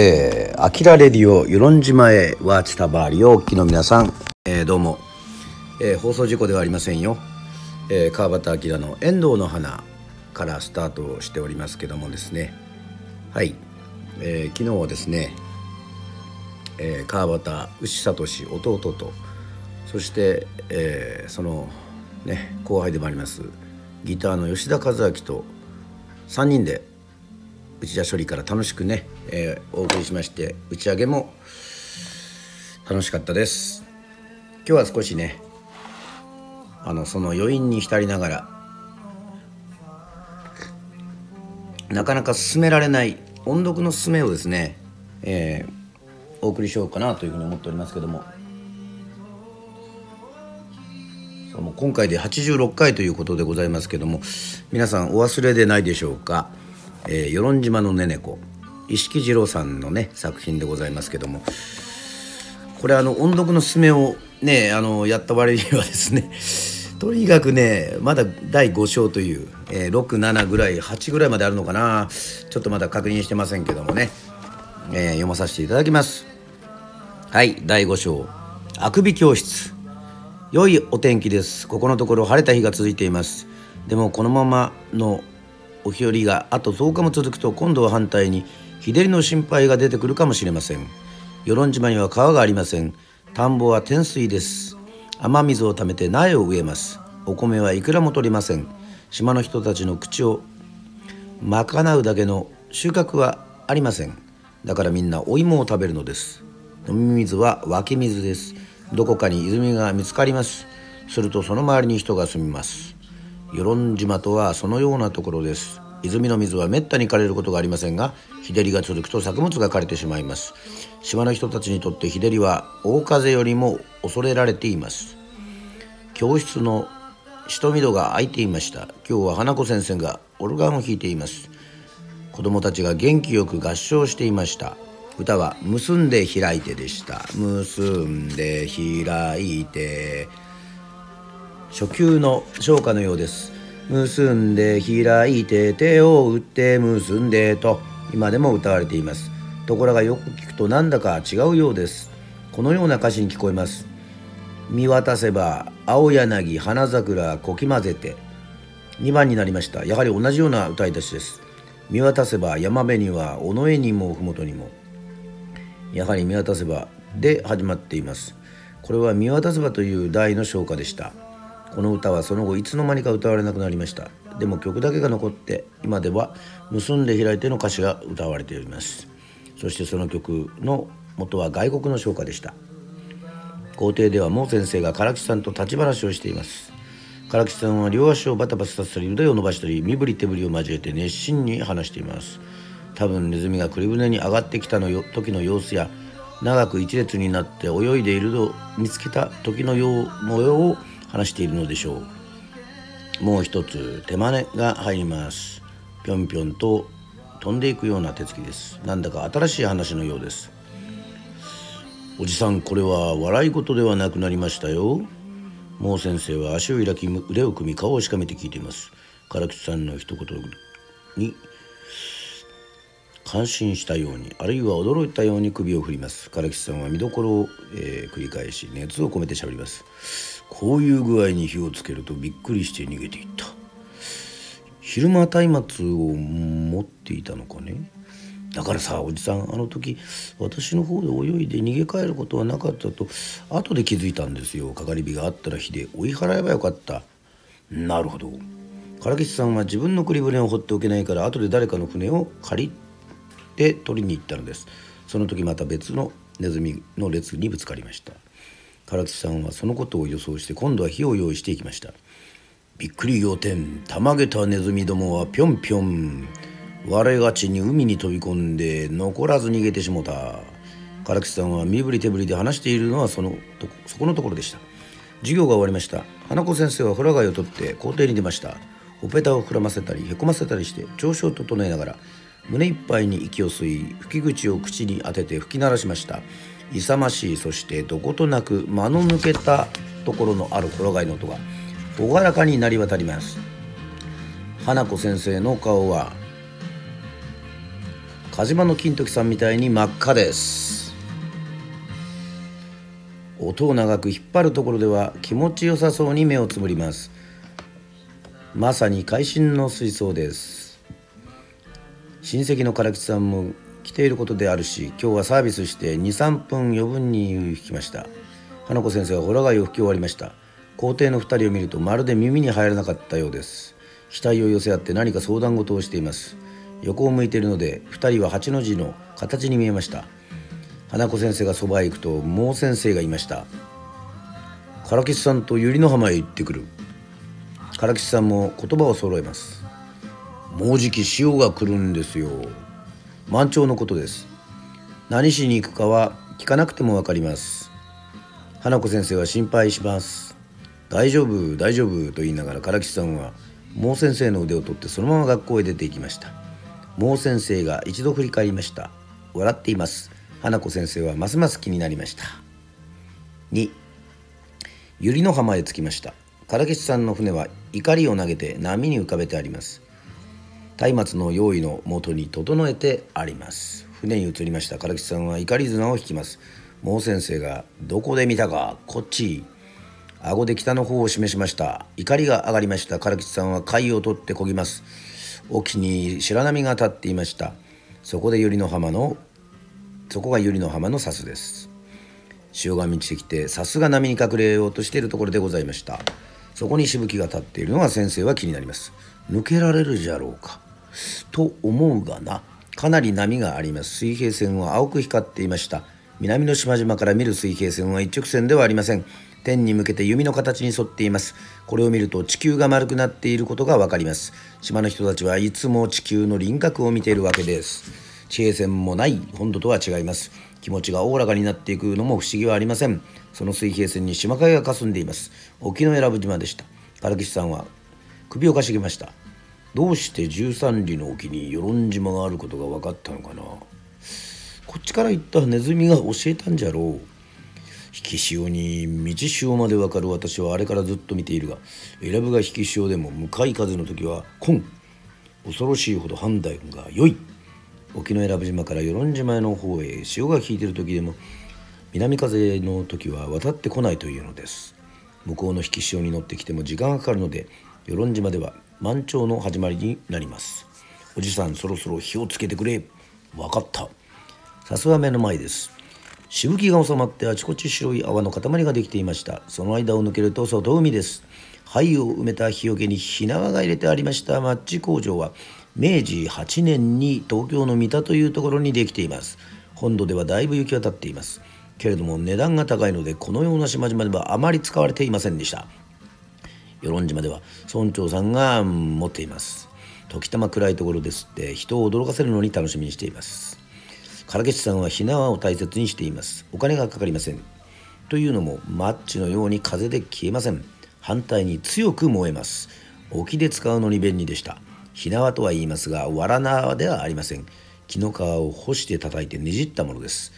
えー、アキラレディオ与論島へワーチタバーリをお聞きの皆さん、えー、どうも、えー、放送事故ではありませんよ、えー、川端明の遠藤の花からスタートしておりますけどもですね。はい、えー、昨日はですね、えー、川端牛聡弟とそして、えー、そのね後輩でもありますギターの吉田和明と3人で内田処理から楽しくね、えー、お送りしまして打ち上げも楽しかったです。今日は少しねあのその余韻に浸りながらなかなか進められない音読の進めをですね、えー、お送りしようかなというふうに思っておりますけどもそうもう今回で86回ということでございますけども皆さんお忘れでないでしょうか？えー、与論島のねねこ。石木二郎さんのね作品でございますけども。これあの音読のすすめをねあのやった割にはですね とにかくねまだ第5章という、えー、67ぐらい8ぐらいまであるのかな。ちょっとまだ確認してませんけどもね、えー、読まさせていただきます。はい第5章。あくび教室。良いお天気です。ここのところ晴れた日が続いています。でもこのままのお日和があと10日も続くと今度は反対に日照りの心配が出てくるかもしれません。与論島には川がありません。田んぼは天水です。雨水をためて苗を植えます。お米はいくらも取りません。島の人たちの口を賄うだけの収穫はありません。だからみんなお芋を食べるのです。飲み水は湧き水です。どこかに泉が見つかります。するとその周りに人が住みます。与論島とはそのようなところです。泉の水はめったに枯れることがありませんが日照りが続くと作物が枯れてしまいます。島の人たちにとって日照りは大風よりも恐れられています。教室の下見戸が開いていました。今日は花子先生がオルガンを弾いています。子供たちが元気よく合唱していました。歌は「結んで開いて」でした「結んで開いて」初級の唱歌のようです。結んで開いて手を打って結んでと今でも歌われています。ところがよく聞くとなんだか違うようです。このような歌詞に聞こえます。見渡せば青柳花桜こき混ぜて2番になりました。やはり同じような歌い出しです。見渡せば山辺には尾上にも麓にも。やはり見渡せばで始まっています。これは見渡せばという題の唱歌でした。この歌はその後いつの間にか歌われなくなりました。でも曲だけが残って今では「結んで開いて」の歌詞が歌われております。そしてその曲の元は外国の唱歌でした。校庭ではモー先生が唐木さんと立ち話をしています。唐木さんは両足をバタバタさせたり腕を伸ばしたり身振り手振りを交えて熱心に話しています。多分ネズミが栗船に上がってきたのよ時の様子や長く一列になって泳いでいると見つけた時のよう模様を話しているのでしょう。もう一つ手真似が入ります。ぴょんぴょんと飛んでいくような手つきです。なんだか新しい話のようです。おじさんこれは笑い事ではなくなりましたよ。もう先生は足を開き腕を組み顔をしかめて聞いています。唐吉さんの一言に感心したようにあるいは驚いたように首を振ります。唐吉さんは見どころを、えー、繰り返し熱を込めてしゃべります。こういう具合に火をつけるとびっくりして逃げていった。昼間松明を持っていたのかね。だからさおじさんあの時私の方で泳いで逃げ帰ることはなかったと後で気づいたんですよ。かかり火があったら火で追い払えばよかった。なるほど。唐吉さんは自分の栗船を放っておけないから後で誰かの船を借りて取りに行ったのです。その時また別のネズミの列にぶつかりました。唐吉さんはそのことを予想して今度は火を用意していきました。びっくり仰天。たまげたネズミどもはぴょんぴょん。我がちに海に飛び込んで残らず逃げてしもた。唐木さんは身振り手振りで話しているのはそのとそこのところでした。授業が終わりました。花子先生はホラ貝を取って校庭に出ました。ほっぺたを膨らませたりへこませたりして調子を整えながら胸いっぱいに息を吸い吹き口を口に当てて吹き鳴らしました。勇ましいそしてどことなく間の抜けたところのあるホラ貝の音が朗らかになり渡ります。花子先生の顔は鹿島の金時さんみたいに真っ赤です。音を長く引っ張るところでは気持ちよさそうに目をつぶります。まさに会心の水槽です。親戚の唐吉さんも来ていることであるし今日はサービスして23分余分に引きました。花子先生はホラ貝を吹き終わりました。校庭の2人を見るとまるで耳に入らなかったようです。額を寄せ合って何か相談事をしています。横を向いているので2人は8の字の形に見えました。花子先生がそばへ行くと毛先生がいました。唐吉さんと百合の浜へ行ってくる。唐吉さんも言葉を揃えます。もうじき潮が来るんですよ。満潮のことです。何しに行くかは聞かなくても分かります。花子先生は心配します。大丈夫大丈夫と言いながら唐吉さんは毛先生の腕を取ってそのまま学校へ出て行きました。毛先生が一度振り返りました。笑っています。花子先生はますます気になりました。2百合の浜へ着きました。唐吉さんの船は怒りを投げて波に浮かべてあります。松明の用意のもとに整えてあります。船に移りました唐吉さんは怒り綱を引きます。毛先生が「どこで見たかこっち」顎で北の方を示しました。怒りが上がりました。唐吉さんは貝を取ってこぎます。沖に白波が立っていました。そこで百合の浜のそこが百合の浜の砂州です。潮が満ちてきてさすが波に隠れようとしているところでございました。そこにしぶきが立っているのが先生は気になります。抜けられるじゃろうか。と思うがな。かなり波があります。水平線は青く光っていました。南の島々から見る水平線は一直線ではありません。天に向けて弓の形に沿っています。これを見ると地球が丸くなっていることがわかります。島の人たちはいつも地球の輪郭を見ているわけです。地平線もない本土とは違います。気持ちがおおらかになっていくのも不思議はありません。その水平線に島影が霞んでいます。沖永良部島でした。唐岸さんは首をかしげました。どうして13里の沖に与論島があることが分かったのかな？こっちから行ったネズミが教えたんじゃろう。引き潮に道潮まで分かる私はあれからずっと見ているが選ぶが引き潮でも向かい風の時は「今。恐ろしいほど判断が良い」沖永良部島から与論島への方へ潮が引いている時でも南風の時は渡ってこないというのです。向こうの引き潮に乗ってきても時間がかかるので与論島では満潮の始まりになります。おじさんそろそろ火をつけてくれ。分かった。さすが目の前です。しぶきが収まってあちこち白い泡の塊ができていました。その間を抜けると外海です。灰を埋めた日よけに火縄が入れてありました。マッチ工場は明治8年に東京の三田というところにできています。本土ではだいぶ行き渡っています。けれども値段が高いのでこのような島々ではあまり使われていませんでした。与論島では村長さんが持っています。時たま暗いところですって人を驚かせるのに楽しみにしています。唐吉さんは火縄を大切にしています。お金がかかりません。というのもマッチのように風で消えません。反対に強く燃えます。沖で使うのに便利でした。火縄とは言いますが藁縄ではありません。木の皮を干して叩いてねじったものです。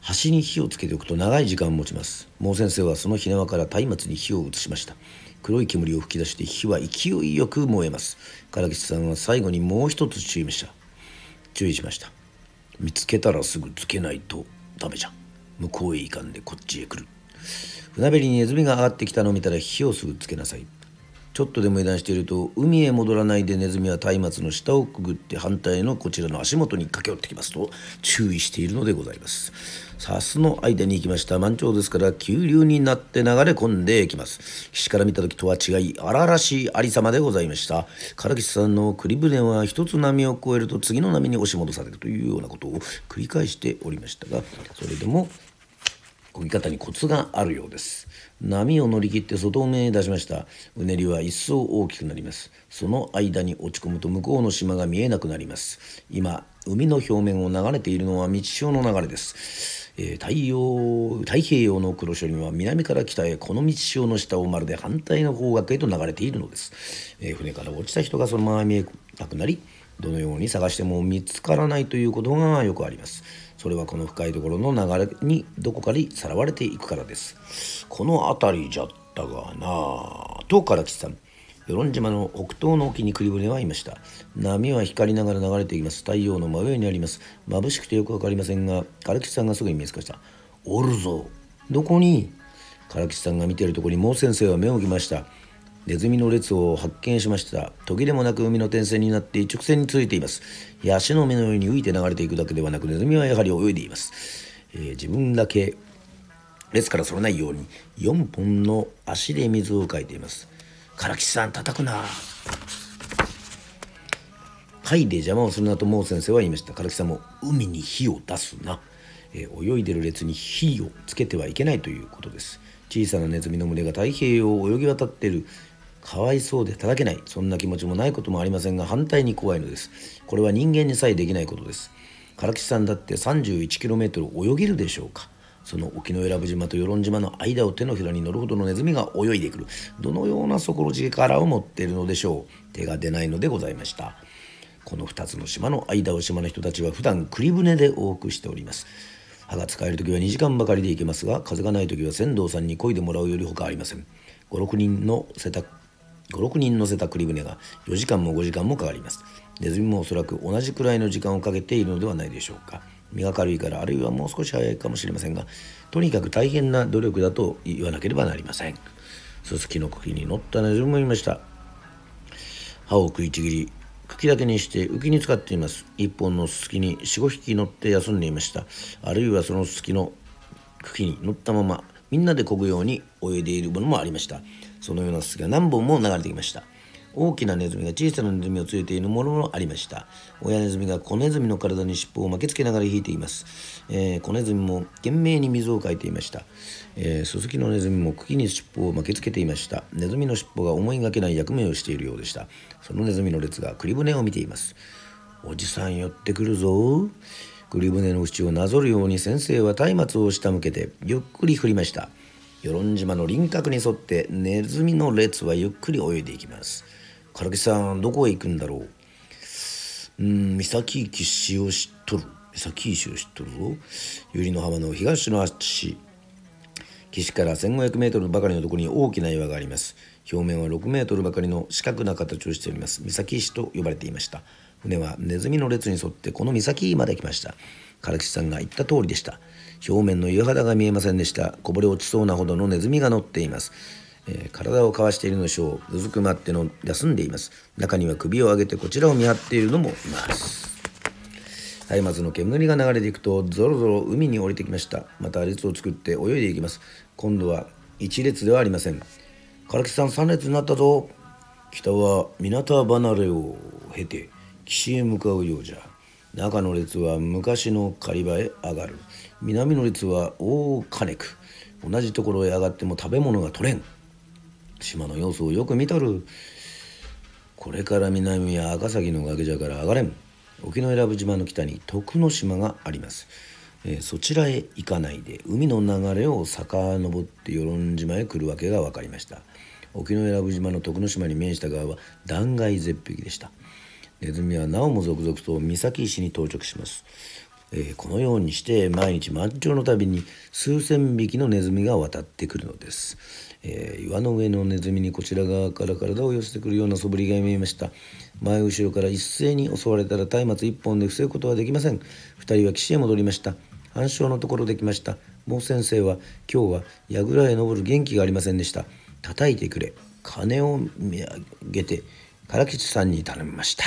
端に火をつけておくと長い時間を持ちます。毛先生はその火縄から松明に火を移しました。黒い煙を吹き出して火は勢いよく燃えます。唐吉さんは最後にもう一つ注意しました。注意しました。見つけたらすぐつけないとダメじゃ。向こうへ行かんでこっちへ来る。船べりにネズミが上がってきたのを見たら火をすぐつけなさい。ちょっとでも油断していると海へ戻らないでネズミは松明の下をくぐって反対のこちらの足元に駆け寄ってきますと注意しているのでございます。さすの間に行きました。満潮ですから急流になって流れ込んでいきます。岸から見た時とは違い荒々しいありさまでございました。唐吉さんの栗船は一つ波を越えると次の波に押し戻されるというようなことを繰り返しておりましたがそれでも漕ぎ方にコツがあるようです。波を乗り切って外面へ出しました。うねりは一層大きくなります。その間に落ち込むと向こうの島が見えなくなります。今海の表面を流れているのは道潮の流れです、えー、太陽太平洋の黒潮には南から北へこの道潮の下をまるで反対の方角へと流れているのです、えー、船から落ちた人がそのまま見えなくなりどのように探しても見つからないということがよくあります。それはこの深いところの流れにどこかにさらわれていくからです。この辺りじゃったがな。と唐吉さん与論島の北東の沖に栗船はいました。波は光りながら流れています。太陽の真上にあります。眩しくてよく分かりませんが唐吉さんがすぐに見つかした。おるぞ。どこに？唐吉さんが見ているところに毛先生は目を置きました。ネズミの列を発見しました。途切れもなく海の点線になって一直線に続いています。ヤシの目のように浮いて流れていくだけではなくネズミはやはり泳いでいます、えー、自分だけ列からそれないように4本の足で水をかいています。唐吉さん叩くな。貝で邪魔をするなと毛先生は言いました。唐木さんも海に火を出すな、え、泳いでる列に火をつけてはいけないということです。小さなネズミの群れが太平洋を泳ぎ渡っている。かわいそうで叩けないそんな気持ちもないこともありませんが反対に怖いのです。これは人間にさえできないことです。唐木さんだって 31km 泳げるでしょうか。その沖永良部島と与論島の間を手のひらに乗るほどのネズミが泳いでくる。どのような底力を持っているのでしょう。手が出ないのでございました。この2つの島の間を島の人たちは普段栗船で往復しております。歯が使える時は2時間ばかりで行けますが風がない時は船頭さんに漕いでもらうより他ありません。56人の56人乗せた栗船が4時間も5時間もかかります。ネズミもおそらく同じくらいの時間をかけているのではないでしょうか。身が軽いからあるいはもう少し早いかもしれませんがとにかく大変な努力だと言わなければなりません。すすきの茎に乗ったネズミもいました。歯を食いちぎり茎だけにして浮きに使っています。一本のすすきに45匹乗って休んでいました。あるいはそのすすきの茎に乗ったままみんなで漕ぐように泳いでいるものもありました。そのようなすが何本も流れてきました。大きなネズミが小さなネズミを連れているものもありました。親ネズミが子ネズミの体に尻尾を巻きつけながら引いています、えー、子ネズミも懸命に水をかいていました、えー、ススキのネズミも茎に尻尾を巻きつけていました。ネズミの尻尾が思いがけない役目をしているようでした。そのネズミの列が栗船を見ています。おじさん寄ってくるぞ。栗船の縁をなぞるように先生は松明を下向けてゆっくり振りました。与論島の輪郭に沿ってネズミの列はゆっくり泳いでいきます。唐木さんどこへ行くんだろう？うん三崎岸を知っとる。三崎石を知っとるぞ。百合の浜の東の端。岸から 1500m ばかりのところに大きな岩があります。表面は6メートルばかりの四角な形をしております。三崎石と呼ばれていました。船はネズミの列に沿ってこの岬まで来ました。唐吉さんが言った通りでした。表面の岩肌が見えませんでした。こぼれ落ちそうなほどのネズミが乗っています。えー、体をかわしているのでしょう。うずくまっての休んでいます。中には首を上げてこちらを見張っているのもいます。松明の煙が流れていくとぞろぞろ海に降りてきました。また列を作って泳いでいきます。今度は一列ではありません。唐木さん三列になったぞ。北は港離れを経て岸へ向かうようじゃ。中の列は昔の狩場へ上がる。南の列は大金く同じところへ上がっても食べ物が取れん。島の様子をよく見とる。これから南は赤崎の崖じゃから上がれん。沖永良部島の北に徳之島があります、えー、そちらへ行かないで海の流れを遡って与論島へ来るわけが分かりました。沖永良部島の徳之島に面した側は断崖絶壁でした。ネズミはなおも続々と岬石に到着します、えー、このようにして毎日満潮のたびに数千匹のネズミが渡ってくるのです。えー、岩の上のネズミにこちら側から体を寄せてくるような素振りが見えました。前後ろから一斉に襲われたら松明一本で防ぐことはできません。二人は岸へ戻りました。暗礁のところできました。もう先生は今日は櫓へ登る元気がありませんでした。叩いてくれ。金を見上げて唐吉さんに頼みました。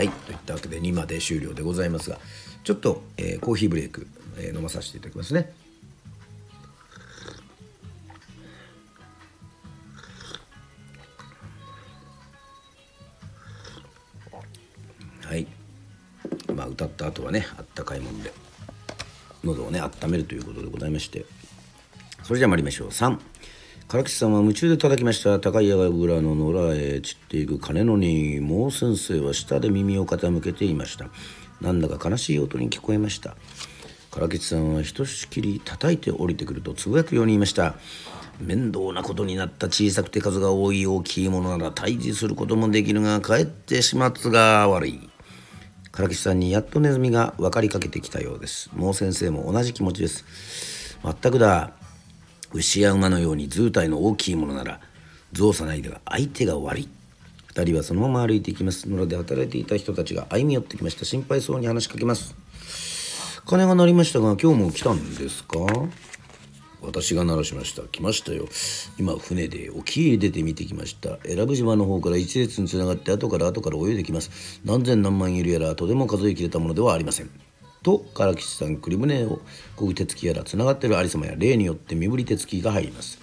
はい。といったわけで2まで終了でございますがちょっと、えー、コーヒーブレイク、えー、飲まさせていただきますね。はい。まあ歌った後はねあったかいもんで喉をね温めるということでございまして。それじゃあ参りましょう。3唐吉さんは夢中で叩きました。高い矢倉の野良へ散っていく鐘のに毛先生は下で耳を傾けていました。なんだか悲しい音に聞こえました。唐吉さんはひとしきり叩いて降りてくるとつぶやくように言いました。面倒なことになった小さくて数が多い大きいものなら退治することもできるが帰って始末が悪い。唐吉さんにやっとネズミが分かりかけてきたようです。もう先生も同じ気持ちです。全くだ。牛や馬のように図体の大きいものなら造作ないでが相手が悪い。2人はそのまま歩いていきます。野良で働いていた人たちが歩み寄ってきました。心配そうに話しかけます。鐘が鳴りましたが今日も来たんですか？私が鳴らしました。来ましたよ。今船で沖へ出て見てきました。選ぶ島の方から一列につながって後から後から泳いできます。何千何万いるやらとても数えきれたものではありません。と唐吉さん栗船をこぐ手つきやらつながっている有様や例によって身振り手つきが入ります。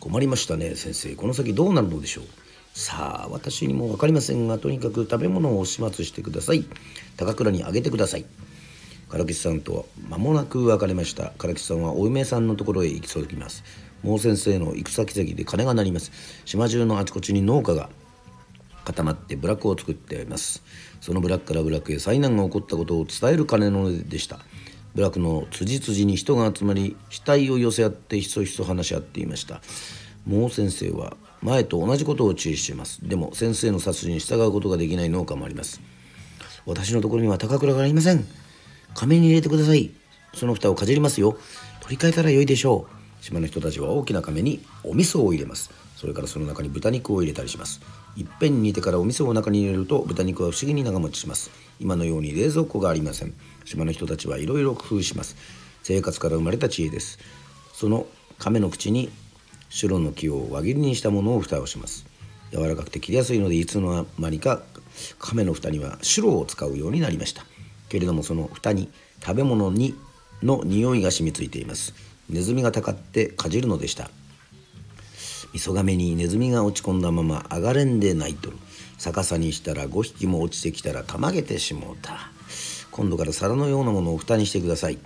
困りましたね先生。この先どうなるのでしょう？さあ私にも分かりませんがとにかく食べ物を始末してください。高倉にあげてください。唐吉さんとは間もなく別れました。唐吉さんはお嫁さんのところへ行き届きます。もう先生の行く先々で鐘が鳴ります。島中のあちこちに農家が固まって部落を作っています。その部落から部落へ災難が起こったことを伝える鐘の音でした。部落の辻辻に人が集まり死体を寄せ合ってひそひそ話し合っていました。もう先生は前と同じことを注意しています。でも先生の指図に従うことができない農家もあります。私のところには高倉がありません。仮面に入れてください。その蓋をかじりますよ。取り替えたら良いでしょう。島の人たちは大きな亀にお味噌を入れます。それからその中に豚肉を入れたりします。いっぺんに煮てからお味噌を中に入れると豚肉は不思議に長持ちします。今のように冷蔵庫がありません。島の人たちはいろいろ工夫します。生活から生まれた知恵です。その亀の口に白の木を輪切りにしたものを蓋をします。柔らかくて切りやすいのでいつの間にか亀の蓋には白を使うようになりました。けれどもその蓋に食べ物にの匂いが染みついています。ネズミがたかってかじるのでした。味噌亀にネズミが落ち込んだまま上がれんでないと。る逆さにしたら5匹も落ちてきたらたまげてしもうた。今度から皿のようなものを蓋にしてください。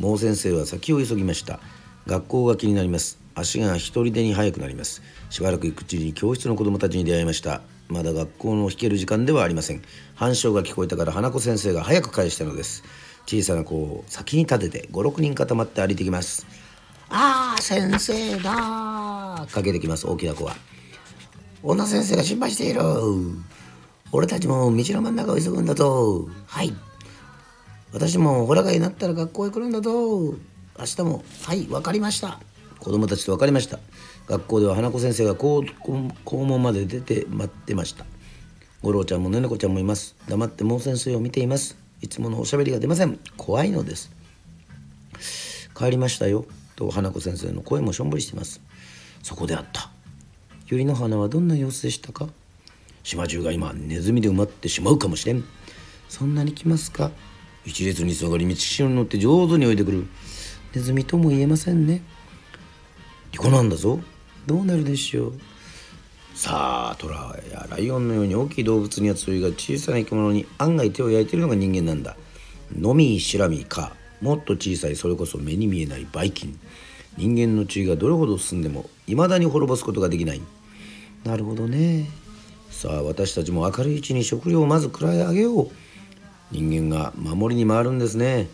もう先生は先を急ぎました。学校が気になります。足が一人でに速くなります。しばらく行くうちに教室の子供たちに出会いました。まだ学校の弾ける時間ではありません。反証が聞こえたから花子先生が早く返したのです。小さな子を先に立てて56人固まって歩いてきます。ああ先生だ。かけてきます大きな子は。女先生が心配している。俺たちも道の真ん中を急ぐんだぞ。はい。私もホラガイになったら学校へ来るんだぞ。明日も。はい分かりました。子供たちと分かりました。学校では花子先生が校門まで出て待ってました。五郎ちゃんもねねこちゃんもいます。黙ってもう先生を見ています。いつものおしゃべりが出ません。怖いのです。帰りましたよと花子先生の声もしょんぼりしています。そこであった。百合の花はどんな様子でしたか？島中が今ネズミで埋まってしまうかもしれん。そんなに来ますか？一列に下がり道潮に乗って上手に泳いでくる。ネズミとも言えませんねリコなんだぞ。どうなるでしょうさあトラやライオンのように大きい動物には強いが小さな生き物に案外手を焼いているのが人間なんだ。のみしらみか。もっと小さいそれこそ目に見えないバイキン。人間の地位がどれほど進んでも未だに滅ぼすことができない。なるほどね。さあ私たちも明るいうちに食料をまず食らい上げよう。人間が守りに回るんですね。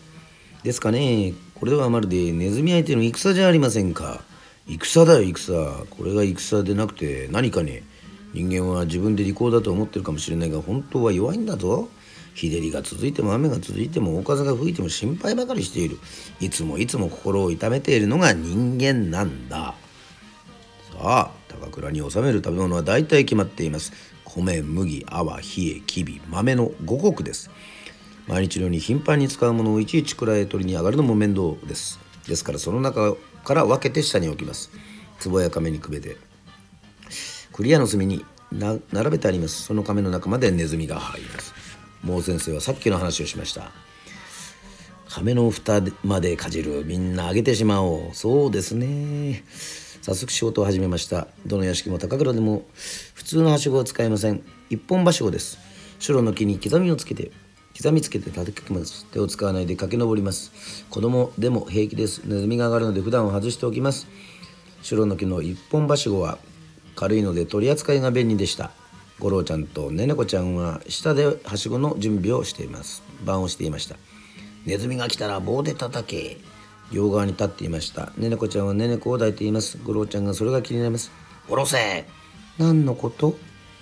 ですかね。これはまるでネズミ相手の戦じゃありませんか。戦だよ戦。これが戦でなくて何かね。人間は自分で利口だと思ってるかもしれないが本当は弱いんだぞ日照りが続いても雨が続いても大風が吹いても心配ばかりしている。いつもいつも心を痛めているのが人間なんだ。さあ高倉に収める食べ物は大体決まっています。米麦泡冷えきび豆の五穀です。毎日のように頻繁に使うものをいちいち蔵へ取りに上がるのも面倒です。ですからその中から分けて下に置きます。壺や亀にくべて。クリアの隅に並べてあります。その亀の中までネズミが入ります。もう先生はさっきの話をしました。亀の蓋までかじるみんなあげてしまおう。そうですね。早速仕事を始めました。どの屋敷も高倉でも普通のはしごは使えません。一本はしごです。白の木に刻みをつけて刻みつけて立てかけます手を使わないで駆け上ります。子供でも平気です。ネズミが上がるので普段は外しておきます。白の木の一本はしごは軽いので取り扱いが便利でした。五郎ちゃんとねねこちゃんは下ではしごの準備をしています。番をしていました。ネズミが来たら棒で叩け。両側に立っていました。ねねこちゃんはねねこを抱いています。五郎ちゃんがそれが気になります。おろせ。何のこと？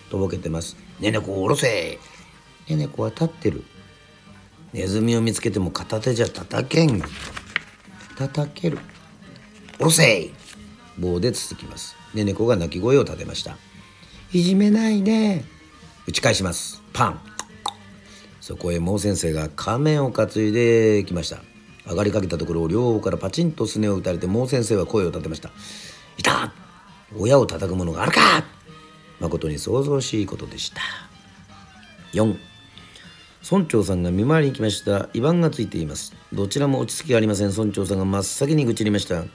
とぼけてます。ねねこをおろせ。ねねこは立ってる。ネズミを見つけても片手じゃ叩けん。叩ける。おろせ。棒でつつきます。ねねこが泣き声を立てました。いじめないで。打ち返します。パン。そこへ毛先生が仮面を担いできました。上がりかけたところを両方からパチンとすねを打たれて毛先生は声を立てました「いた。親を叩くものがあるか!」誠に想像しいことでした。4村長さんが見回りに来ました。威張がついています。どちらも落ち着きがありません。村長さんが真っ先に愚痴りました。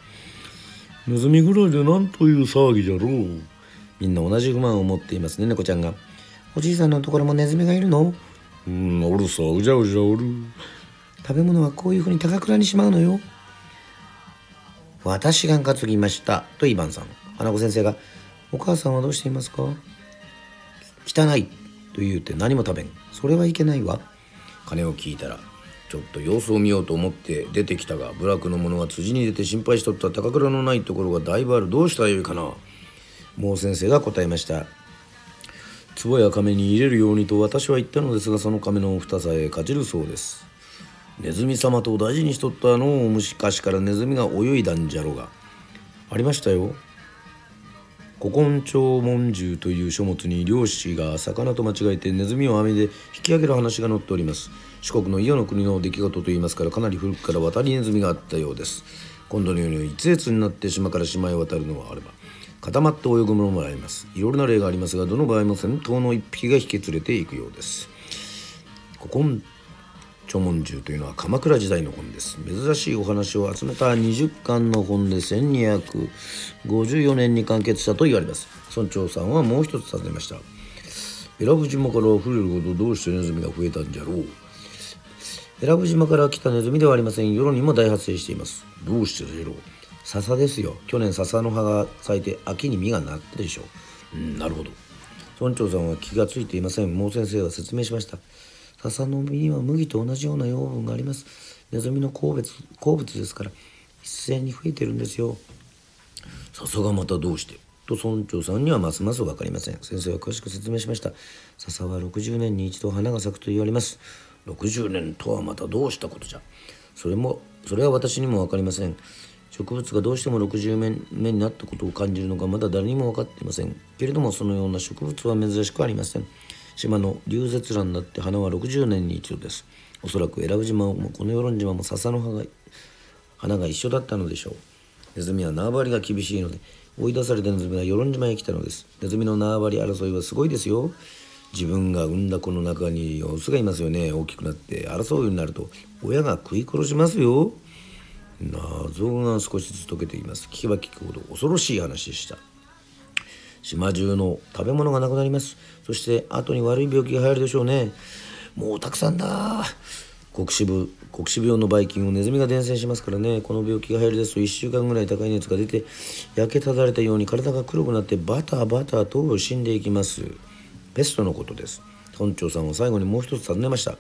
ネズミぐらいで何という騒ぎじゃろうみんな同じ不満を持っていますね猫ちゃんが。おじいさんのところもネズミがいるの？うんおるさ。うじゃうじゃおる。食べ物はこういうふうに高倉にしまうのよ。私が担ぎましたとイバンさん。花子先生がお母さんはどうしていますか？汚いと言うて何も食べん。それはいけないわ。金を聞いたらちょっと様子を見ようと思って出てきたが部落の者が辻に出て心配しとった。高倉のないところがだいぶある。どうしたらよいかな？もう先生が答えました。壺や亀に入れるようにと私は言ったのですがその亀の蓋さえかじるそうです。ネズミ様と大事にしとったのを昔からネズミが泳いだんじゃろが。ありましたよ。古今長文獣という書物に漁師が魚と間違えてネズミを網で引き上げる話が載っております。四国の伊予の国の出来事といいますからかなり古くから渡りネズミがあったようです。今度のように一列になって島から島へ渡るのはあれば。固まって泳ぐものもあります。いろいろな例がありますがどの場合も先頭の一匹が引き連れていくようです。古今長文獣というのは鎌倉時代の本です。珍しいお話を集めた20巻の本で1254年に完結したと言われます。村長さんはもう一つ尋ねました。選ぶ島から溢れるほどどうしてネズミが増えたんじゃろう。選ぶ島から来たネズミではありません。世論にも大発生しています。どうしてでしょう。笹ですよ。去年笹の葉が咲いて秋に実がなったでしょう。うんなるほど。村長さんは気がついていません。もう先生は説明しました。笹の実には麦と同じような養分があります。ネズミの好物好物ですから一斉に増えてるんですよ。笹がまたどうして？と村長さんにはますます分かりません。先生は詳しく説明しました。笹は60年に一度花が咲くと言われます。60年とはまたどうしたことじゃ？それもそれは私にも分かりません植物がどうしても60年目になったことを感じるのかまだ誰にも分かっていません。けれどもそのような植物は珍しくありません。島の流絶蘭だって花は60年に一度です。おそらく選ぶ島もこの与論島も笹の葉が花が一緒だったのでしょう。ネズミは縄張りが厳しいので追い出されたネズミは与論島へ来たのです。ネズミの縄張り争いはすごいですよ。自分が産んだ子の中にオスがいますよね。大きくなって争うようになると親が食い殺しますよ。謎が少しずつ解けています。聞けば聞くほど恐ろしい話でした。島中の食べ物がなくなります。そして後に悪い病気が流行るでしょうね。もうたくさんだ。黒死部黒死病のばい菌をネズミが伝染しますからね。この病気が流行りですと1週間ぐらい高い熱が出て焼けただれたように体が黒くなってバタバタと死んでいきます。ペストのことです。村長さんは最後にもう一つ尋ねました。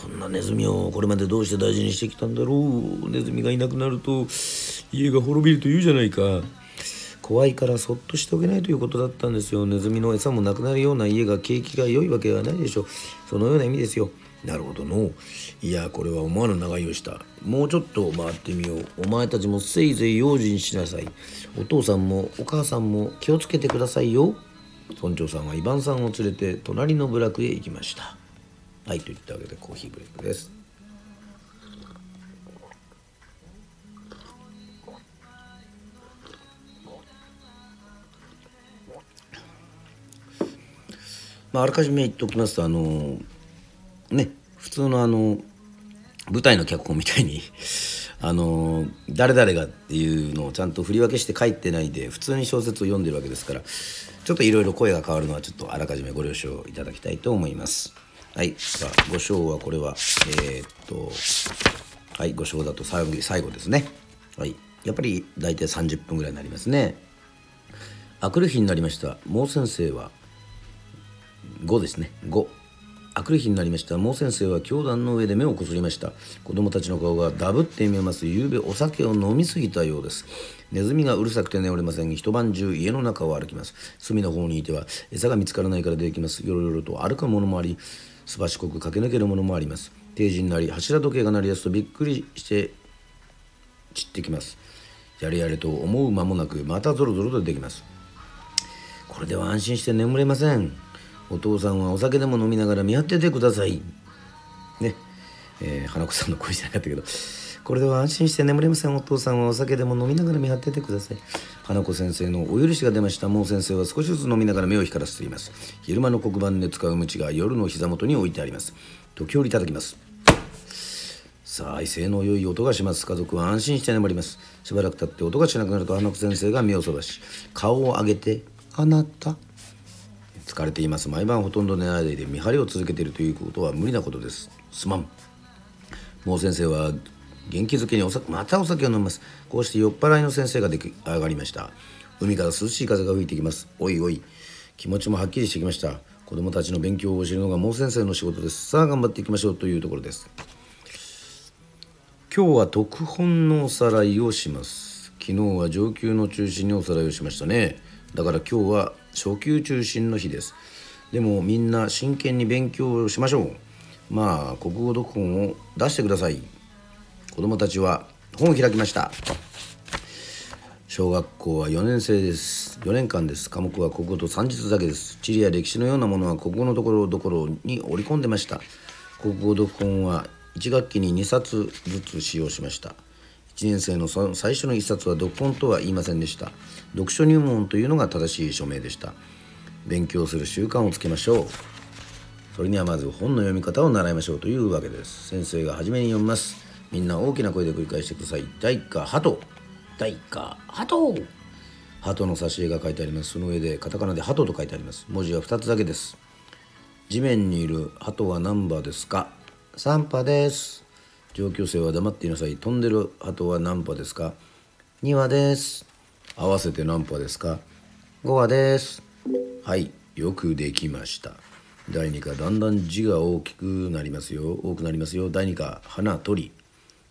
そんなネズミをこれまでどうして大事にしてきたんだろう。ネズミがいなくなると家が滅びると言うじゃないか。怖いからそっとしておけないということだったんですよ。ネズミの餌もなくなるような家が景気が良いわけはないでしょう。そのような意味ですよ。なるほどの。いやこれは思わぬ長居をした。もうちょっと回ってみよう。お前たちもせいぜい用心しなさい。お父さんもお母さんも気をつけてくださいよ。村長さんはイバンさんを連れて隣の部落へ行きました。はいといったわけでコーヒーブレイクですまあ、あらかじめ言っておきますとあのね普通のあの舞台の脚本みたいに あの誰々がっていうのをちゃんと振り分けして書いてないで普通に小説を読んでるわけですからちょっといろいろ声が変わるのはちょっとあらかじめご了承いただきたいと思います。はい。さあ5章はこれはえー、っとはい5章だと最後ですね。はい。やっぱり大体30分ぐらいになりますね。あくる日になりました。もう先生は5ですね。5あくる日になりました。もう先生は教団の上で目をこすりました。子供たちの顔がダブって見えます。夕べお酒を飲みすぎたようです。ネズミがうるさくて眠れません一晩中家の中を歩きます。隅の方にいては餌が見つからないから出てきます。よろよろと歩くものもありすばしこく駆け抜けるものもあります。定時になり柱時計が鳴り出すとびっくりして散ってきます。やれやれと思う間もなくまたゾロゾロと出てきます。これでは安心して眠れません。お父さんはお酒でも飲みながら見張っててください。ね。えー、花子さんの声じゃなかったけど。これでは安心して眠れません。お父さんはお酒でも飲みながら見張っててください。花子先生のお許しが出ました。もう先生は少しずつ飲みながら目を光らせています。昼間の黒板で使う鞭が夜の膝元に置いてあります。時折叩きます。さあ威勢の良い音がします。家族は安心して眠ります。しばらく経って音がしなくなると花子先生が目をそばし顔を上げて「あなた」疲れています。毎晩ほとんど寝ないで見張りを続けているということは無理なことです。すまん。もう先生は元気づけにお酒またお酒を飲みます。こうして酔っ払いの先生が出来上がりました。海から涼しい風が吹いてきます。おいおい。気持ちもはっきりしてきました。子供たちの勉強を教えるのがもう先生の仕事です。さあ頑張っていきましょうというところです。今日は特本のおさらいをします。昨日は上級の中心におさらいをしましたね。だから今日は初級中心の日です。でもみんな真剣に勉強しましょう。まあ国語読本を出してください。子供たちは本を開きました。小学校は4年生です。4年間です。科目は国語と算日だけです。地理や歴史のようなものは国語のところどころに織り込んでました。国語読本は1学期に2冊ずつ使用しました。1年生の最初の1冊は読本とは言いませんでした。読書入門というのが正しい署名でした。勉強する習慣をつけましょう。それにはまず本の読み方を習いましょうというわけです。先生が初めに読みます。みんな大きな声で繰り返してください。第一課鳩。第一課鳩。鳩の挿絵が書いてあります。その上でカタカナで鳩と書いてあります。文字は2つだけです。地面にいる鳩は何羽ですか？3羽です。上級生は黙っていなさい。飛んでる鳩は何羽ですか？2羽です。合わせて何羽ですか？5羽です。はい。よくできました。第2課だんだん字が大きくなりますよ。多くなりますよ。第2課花鳥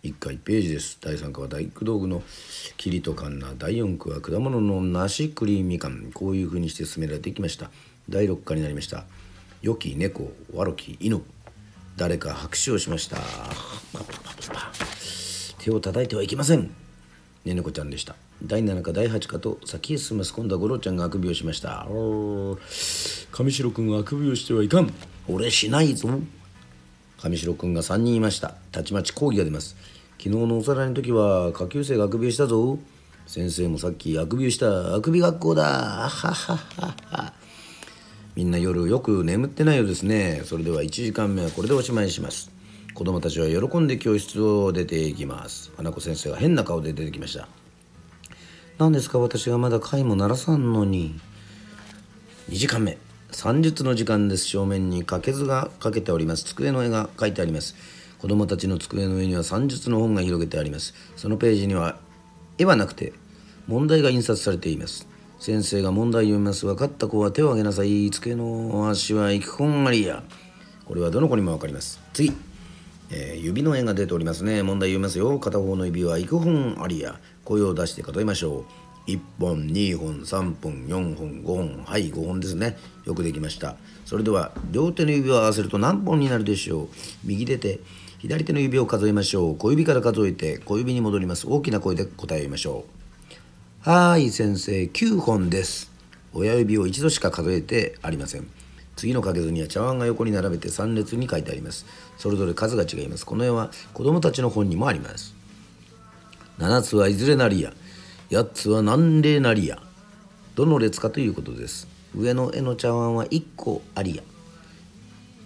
1回ページです。第3課は大工道具の霧とカンナ第4区は果物の梨栗みかんこういうふうにして進められてきました。第6課になりました。良き猫悪き犬。誰か拍手をしました。手を叩いてはいけません。ねねこちゃんでした。第7課第8課と先へ進ます。今度は五郎ちゃんがあくびをしました。上白君はあくびをしてはいかん。俺しないぞ。上白君が3人いました。たちまち講義が出ます。昨日のおさらいの時は下級生があくびをしたぞ。先生もさっきあくびをした。あくび学校だ。はははは。みんな夜よく眠ってないようですね。それでは1時間目はこれでおしまいします。子供たちは喜んで教室を出ていきます。花子先生が変な顔で出てきました。何ですか？私がまだ貝も鳴らさんのに。2時間目。算術の時間です。正面に掛け図がかけております。机の絵が書いてあります。子供たちの机の上には算術の本が広げてあります。そのページには絵はなくて問題が印刷されています。先生が問題を読みます。分かった子は手を挙げなさい。机の足は幾本ありや。これはどの子にも分かります。次、えー、指の絵が出ておりますね。問題読みますよ。片方の指は幾本ありや。声を出して数えましょう。1本2本3本4本5本はい5本ですね。よくできました。それでは両手の指を合わせると何本になるでしょう。右手で左手の指を数えましょう。小指から数えて小指に戻ります。大きな声で答えましょう。はーい先生9本です。親指を一度しか数えてありません。次の掛け図には茶碗が横に並べて3列に書いてあります。それぞれ数が違います。この絵は子供たちの本にもあります。7つはいずれなりや。8つは何例なりや？どの列かということです。上の絵の茶碗は1個ありや。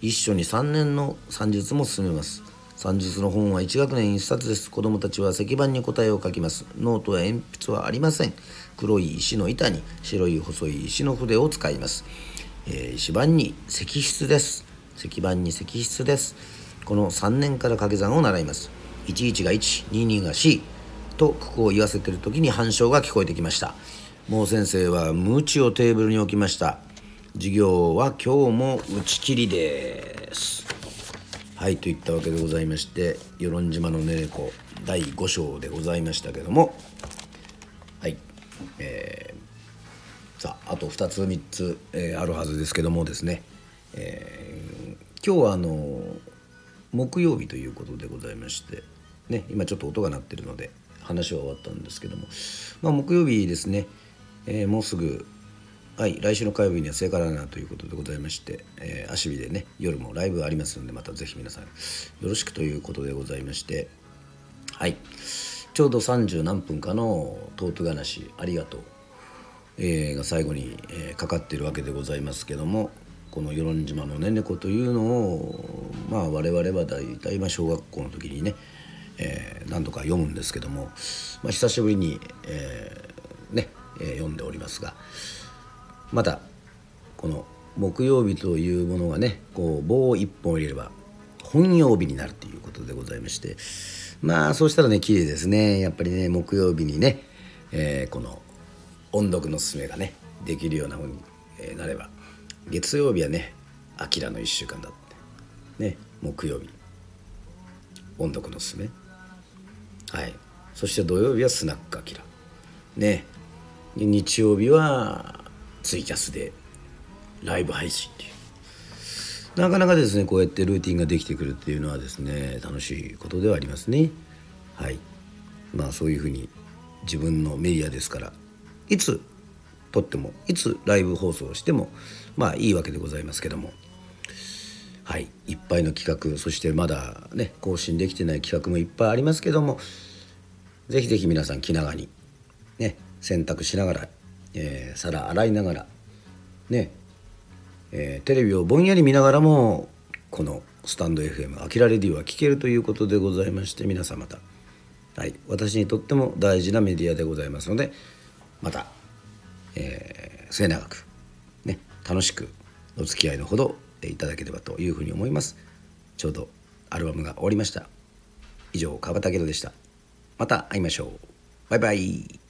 一緒に3年の算術も進めます。算術の本は1学年1冊です。子供たちは石板に答えを書きます。ノートや鉛筆はありません。黒い石の板に白い細い石の筆を使います、えー、石板に石筆です。石板に石筆です。この3年から掛け算を習います。11が122が C とここを言わせてる時に反証が聞こえてきました。もう先生は無知をテーブルに置きました。授業は今日も打ち切りです。はいといったわけでございまして与論島のねねこ第5章でございましたけども。はい。えー、さああと2つ3つ、えー、あるはずですけどもですね、えー、今日はあの木曜日ということでございましてね今ちょっと音が鳴ってるので話は終わったんですけども、まあ、木曜日ですね、えー、もうすぐはい来週の火曜日には聖火ランナーということでございまして、えー、足火でね夜もライブありますのでまたぜひ皆さんよろしくということでございまして。はい。ちょうど30何分かの「トート話ありがとう」えー、が最後に、えー、かかっているわけでございますけどもこの与論島のねねこというのをまあ我々は大体まあ小学校の時にね、えー、何度か読むんですけども、まあ、久しぶりに、えー、ね、え、読んでおりますがまたこの木曜日というものがねこう棒を一本入れれば本曜日になるということでございましてまあそうしたらね綺麗ですね。やっぱりね木曜日にね、えー、この音読のすすめがねできるようなふうになれば月曜日はね「あきらの1週間」だってね木曜日音読のすすめ。はい。そして土曜日はスナックあきらね。日曜日はツイキャスでライブ配信っていう。なかなかですねこうやってルーティンができてくるっていうのはですね楽しいことではありますね。はい。まあそういうふうに自分のメディアですからいつ撮ってもいつライブ放送してもまあいいわけでございますけども。はい。いっぱいの企画そしてまだね更新できてない企画もいっぱいありますけどもぜひぜひ皆さん気長にね洗濯しながら、えー、皿洗いながらね、えー、テレビをぼんやり見ながらもこのスタンド FM「あきらレディ」は聞けるということでございまして皆さんまた、はい、私にとっても大事なメディアでございますのでまた、えー、末永く、ね、楽しくお付き合いのほどいただければというふうに思います。ちょうどアルバムが終わりました。以上、川端明でした。また会いましょう。バイバイ。